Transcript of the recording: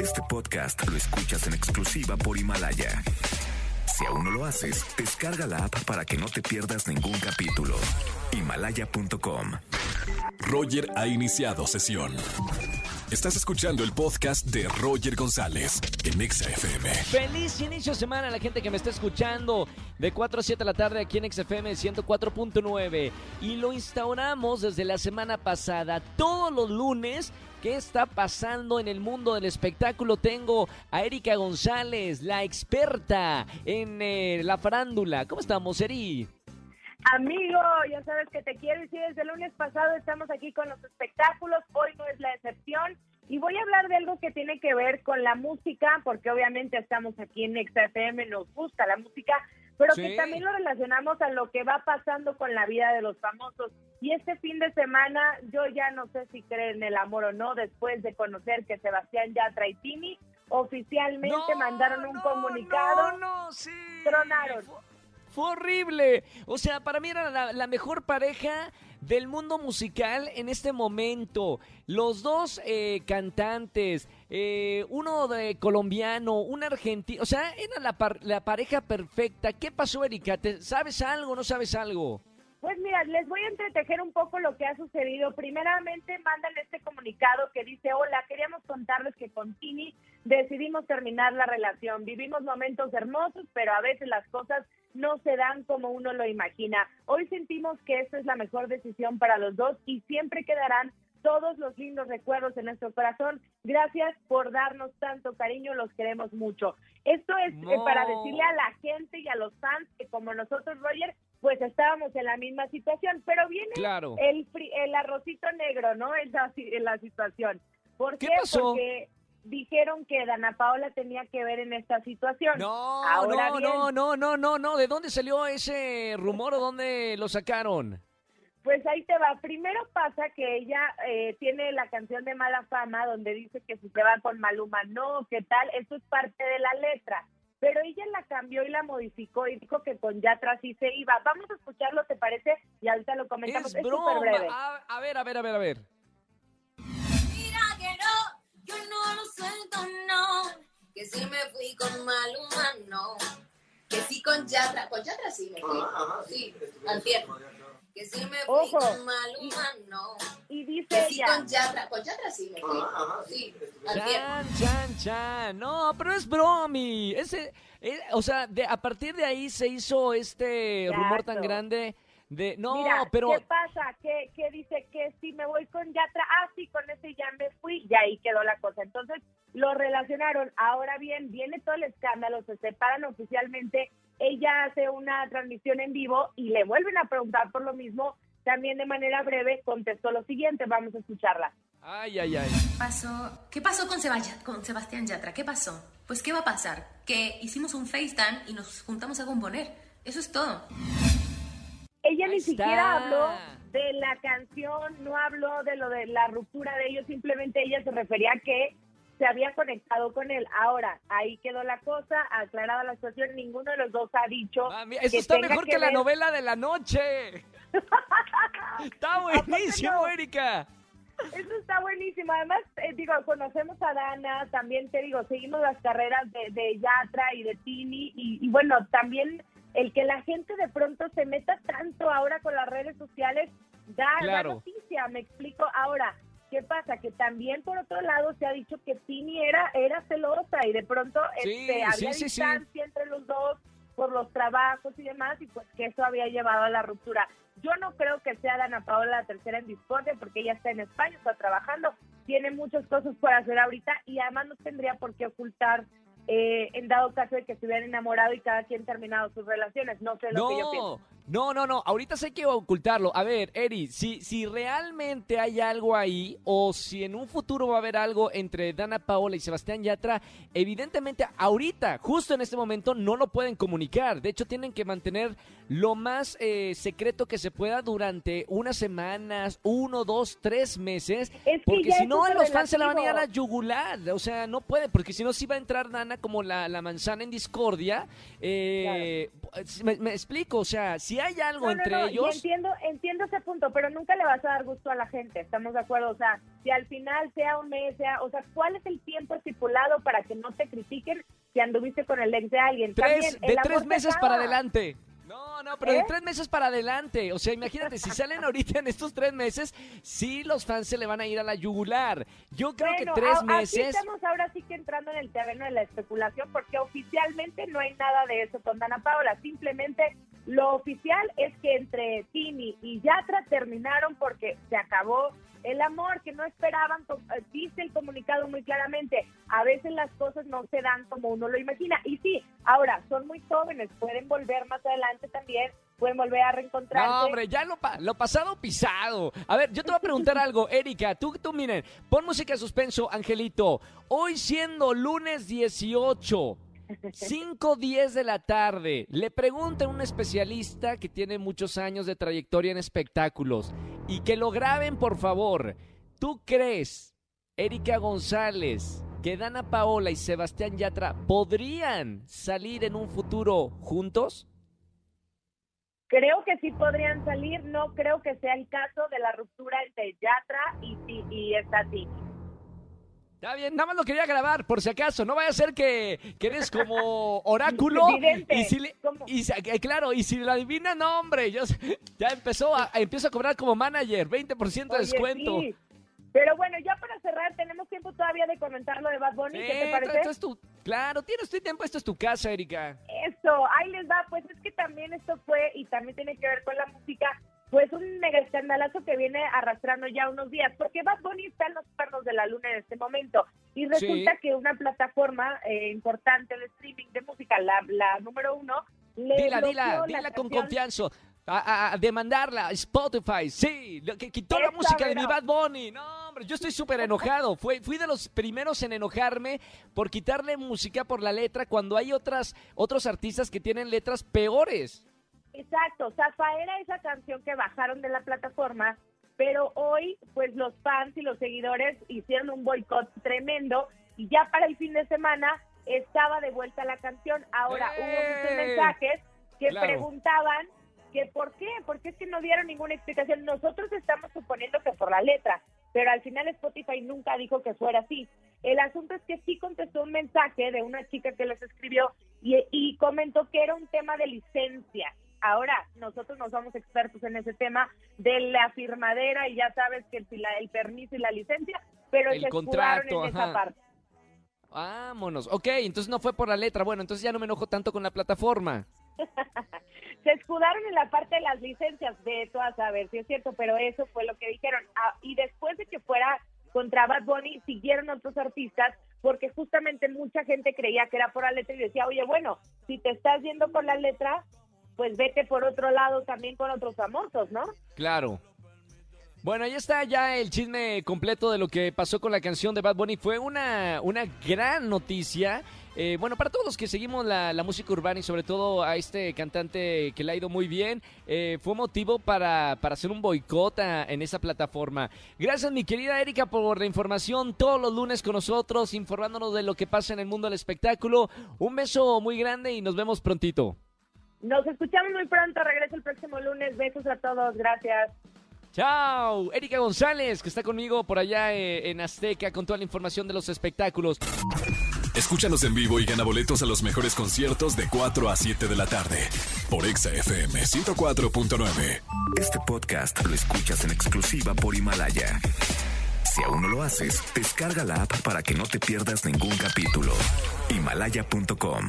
Este podcast lo escuchas en exclusiva por Himalaya. Si aún no lo haces, descarga la app para que no te pierdas ningún capítulo. Himalaya.com. Roger ha iniciado sesión. Estás escuchando el podcast de Roger González en Exa FM. Feliz inicio de semana a la gente que me está escuchando de 4 a 7 de la tarde aquí en XFM 104.9 y lo instauramos desde la semana pasada todos los lunes. ¿Qué está pasando en el mundo del espectáculo? Tengo a Erika González, la experta en eh, la farándula. ¿Cómo estamos, Eri? Amigo, ya sabes que te quiero y si desde el lunes pasado estamos aquí con los espectáculos, hoy no es la excepción y voy a hablar de algo que tiene que ver con la música, porque obviamente estamos aquí en XFM, nos gusta la música, pero que también lo relacionamos a lo que va pasando con la vida de los famosos. Y este fin de semana yo ya no sé si creen en el amor o no, después de conocer que Sebastián Yatra y Tini oficialmente mandaron un comunicado, no, no, sí. tronaron. Horrible. O sea, para mí era la, mejor pareja del mundo musical en este momento. Los dos eh, cantantes, eh, uno de colombiano, un argentino. O sea, era la, la pareja perfecta. ¿Qué pasó, Erika? ¿Sabes algo no sabes algo? Pues mira, les voy a entretejer un poco lo que ha sucedido. Primeramente, mandan este comunicado que dice, hola, queríamos contarles que con Tini decidimos terminar la relación. Vivimos momentos hermosos, pero a veces las cosas no se dan como uno lo imagina. Hoy sentimos que esta es la mejor decisión para los dos y siempre quedarán todos los lindos recuerdos en nuestro corazón. Gracias por darnos tanto cariño, los queremos mucho. Esto es eh, para decirle a la gente y a los fans que como nosotros, Roger, pues estábamos en la misma situación, pero viene el, el arrocito negro, ¿no? En la, la situación. ¿Por qué? Porque dijeron que Dana Paola tenía que ver en esta situación. No, no, no, no, no, no, no. ¿De dónde salió ese rumor o dónde lo sacaron? Pues ahí te va. Primero pasa que ella eh, tiene la canción de Mala Fama donde dice que si se va con Maluma, no, ¿qué tal? Eso es parte de la letra pero ella la cambió y la modificó y dijo que con Yatra sí se iba. Vamos a escucharlo, ¿te parece? Y ahorita lo comentamos. Es, broma. Breve. A, ver, a ver, a ver, a ver. Yo no lo suelto, no. Que si me fui con Maluma, no. Que sí con Yatra, con Yatra sí me fui. sí, al que si me fui Ojo. con Maluma, no. Y dice que ella. con Yatra, con Yatra sí me fui. Sí, chan, chan, chan. No, pero es bromi. Ese, eh, o sea, de, a partir de ahí se hizo este rumor tan grande de no, Mira, pero ¿qué pasa? Que, que dice que si me voy con Yatra, ah, sí, con ese ya me fui y ahí quedó la cosa. Entonces lo relacionaron. Ahora bien, viene todo el escándalo, se separan oficialmente ella hace una transmisión en vivo y le vuelven a preguntar por lo mismo. También de manera breve contestó lo siguiente, vamos a escucharla. Ay, ay, ay. Pasó, ¿Qué pasó con, con Sebastián Yatra? ¿Qué pasó? Pues, ¿qué va a pasar? Que hicimos un FaceTime y nos juntamos a componer. Eso es todo. Ella ni siquiera habló de la canción, no habló de lo de la ruptura de ellos, simplemente ella se refería a que se había conectado con él. Ahora, ahí quedó la cosa, aclarada la situación, ninguno de los dos ha dicho. eso está mejor que, la novela de la noche. está buenísimo, Erika. Eso está buenísimo. Además, eh, digo, conocemos a Dana, también te digo, seguimos las carreras de, de Yatra y de Tini, y, bueno, también el que la gente de pronto se meta tanto ahora con las redes sociales da, da noticia, me explico. Ahora, ¿Qué pasa? Que también por otro lado se ha dicho que Tini era, era celosa y de pronto este, había distancia entre los dos por los trabajos y demás y pues que eso había llevado a la ruptura. Yo no creo que sea Dana Paola la tercera en discordia porque ella está en España, está trabajando, tiene muchas cosas por hacer ahorita y además no tendría por qué ocultar eh, en dado caso de que se hubieran enamorado y cada quien terminado sus relaciones. No sé lo que yo pienso. No, no, no, ahorita sé que ocultarlo. A ver, Eri, si, si realmente hay algo ahí o si en un futuro va a haber algo entre Dana Paola y Sebastián Yatra, evidentemente ahorita, justo en este momento, no lo pueden comunicar. De hecho, tienen que mantener lo más eh, secreto que se pueda durante unas semanas, uno, dos, tres meses. porque si no, los fans se la van a ir a la yugular. O sea, no puede, porque si no, sí va a entrar Dana como la, la manzana en discordia. Eh, me, explico, o sea, si hay algo entre ellos. entiendo, entiendo ese punto, pero nunca le vas a dar gusto a la gente, estamos de acuerdo. O sea, si al final sea un mes, sea, o sea, ¿cuál es el tiempo manipulado para que no te critiquen si anduviste con el ex de alguien. Tres, También, de tres meses para adelante. No, no, pero de ¿Eh? tres meses para adelante. O sea, imagínate, si salen ahorita en estos tres meses, sí los fans se le van a ir a la yugular. Yo creo Bueno, que tres a- Aquí meses. estamos ahora sí que entrando en el terreno de la especulación porque oficialmente no hay nada de eso con Dana Paola. Simplemente lo oficial es que entre Tini y Yatra terminaron porque se acabó el amor que no esperaban. eh, Dice el comunicado muy claramente. A veces las cosas no se dan como uno lo imagina. Y sí, ahora son muy jóvenes, pueden volver más adelante también, pueden volver a reencontrarse. No, hombre, ya lo, lo pasado pisado. A ver, yo te voy a preguntar algo, Erika. Tú, tú, miren, pon música de suspenso, Angelito. Hoy siendo lunes 18, 5.10 de la tarde, le pregunta a un especialista que tiene muchos años de trayectoria en espectáculos y que lo graben, por favor. ¿Tú crees, Erika González, que Dana Paola y Sebastián Yatra podrían salir en un futuro juntos? Creo que sí podrían salir, no creo que sea el caso de la ruptura entre Yatra y, y Tini. Está bien, nada más lo quería grabar, por si acaso. No vaya a ser que, que eres como oráculo. Y si eh, claro, y si lo adivina, no, hombre. Yo, ya empezó a, empiezo a cobrar como manager, 20% de Oye, descuento. sí. Pero bueno, ya para cerrar, tenemos tiempo todavía de comentar lo de Bad Bunny. Sí, ¿Qué te parece? esto es tu- claro, tienes tu tiempo, esto es tu casa, Erika. Eso, ahí les va. Pues es que también esto fue, y también tiene que ver con la música, pues un mega escandalazo que viene arrastrando ya unos días, porque Bad Bunny está en los pernos de la luna en este momento. Y resulta Sí. que una plataforma eh, importante de streaming de música, la, la número uno, le Dila, dila, la dila con confianza. A, a- a demandarla, Spotify, sí, lo que quitó la música de mi. Bad Bunny. No, hombre, yo estoy súper enojado. Fui, fui de los primeros en enojarme por quitarle música por la letra cuando hay otras, otros artistas que tienen letras peores. Exacto, Zafa era esa canción que bajaron de la plataforma, pero hoy pues los fans y los seguidores hicieron un boicot tremendo y ya para el fin de semana estaba de vuelta la canción. Ahora hubo muchos mensajes que Claro. preguntaban que por qué, porque es que no dieron ninguna explicación. Nosotros estamos suponiendo que por la letra, pero al final Spotify nunca dijo que fuera así. El asunto es que sí contestó un mensaje de una chica que les escribió y, y comentó que era un tema de licencia. Ahora, nosotros no somos expertos en ese tema de la firmadera y ya sabes que la- el permiso y la licencia, pero El se escudaron contrato, en esa parte. Vámonos. Ok, entonces no fue por la letra. Bueno, entonces ya no me enojo tanto con la plataforma. se escudaron en la parte de las licencias, de todas a saber si es cierto, pero eso fue lo que dijeron. Ah, y después de que fuera contra Bad Bunny, siguieron otros artistas, porque justamente mucha gente creía que era por la letra y decía, oye, bueno, si te estás yendo por la letra, pues vete por otro lado también con otros famosos, ¿no? Claro. Bueno, ahí está ya el chisme completo de lo que pasó con la canción de Bad Bunny. Fue una, una gran noticia. Eh, bueno, para todos los que seguimos la, la música urbana y sobre todo a este cantante que le ha ido muy bien, eh, fue motivo para, para hacer un boicot en esa plataforma. Gracias, mi querida Erika, por la información todos los lunes con nosotros, informándonos de lo que pasa en el mundo del espectáculo. Un beso muy grande y nos vemos prontito. Nos escuchamos muy pronto, regreso el próximo lunes, besos a todos, gracias. Chao, Erika González, que está conmigo por allá eh, en Azteca con toda la información de los espectáculos. Escúchanos en vivo y gana boletos a los mejores conciertos de 4 a 7 de la tarde por Exa FM 104.9. Este podcast lo escuchas en exclusiva por Himalaya. Si aún no lo haces, descarga la app para que no te pierdas ningún capítulo. Himalaya.com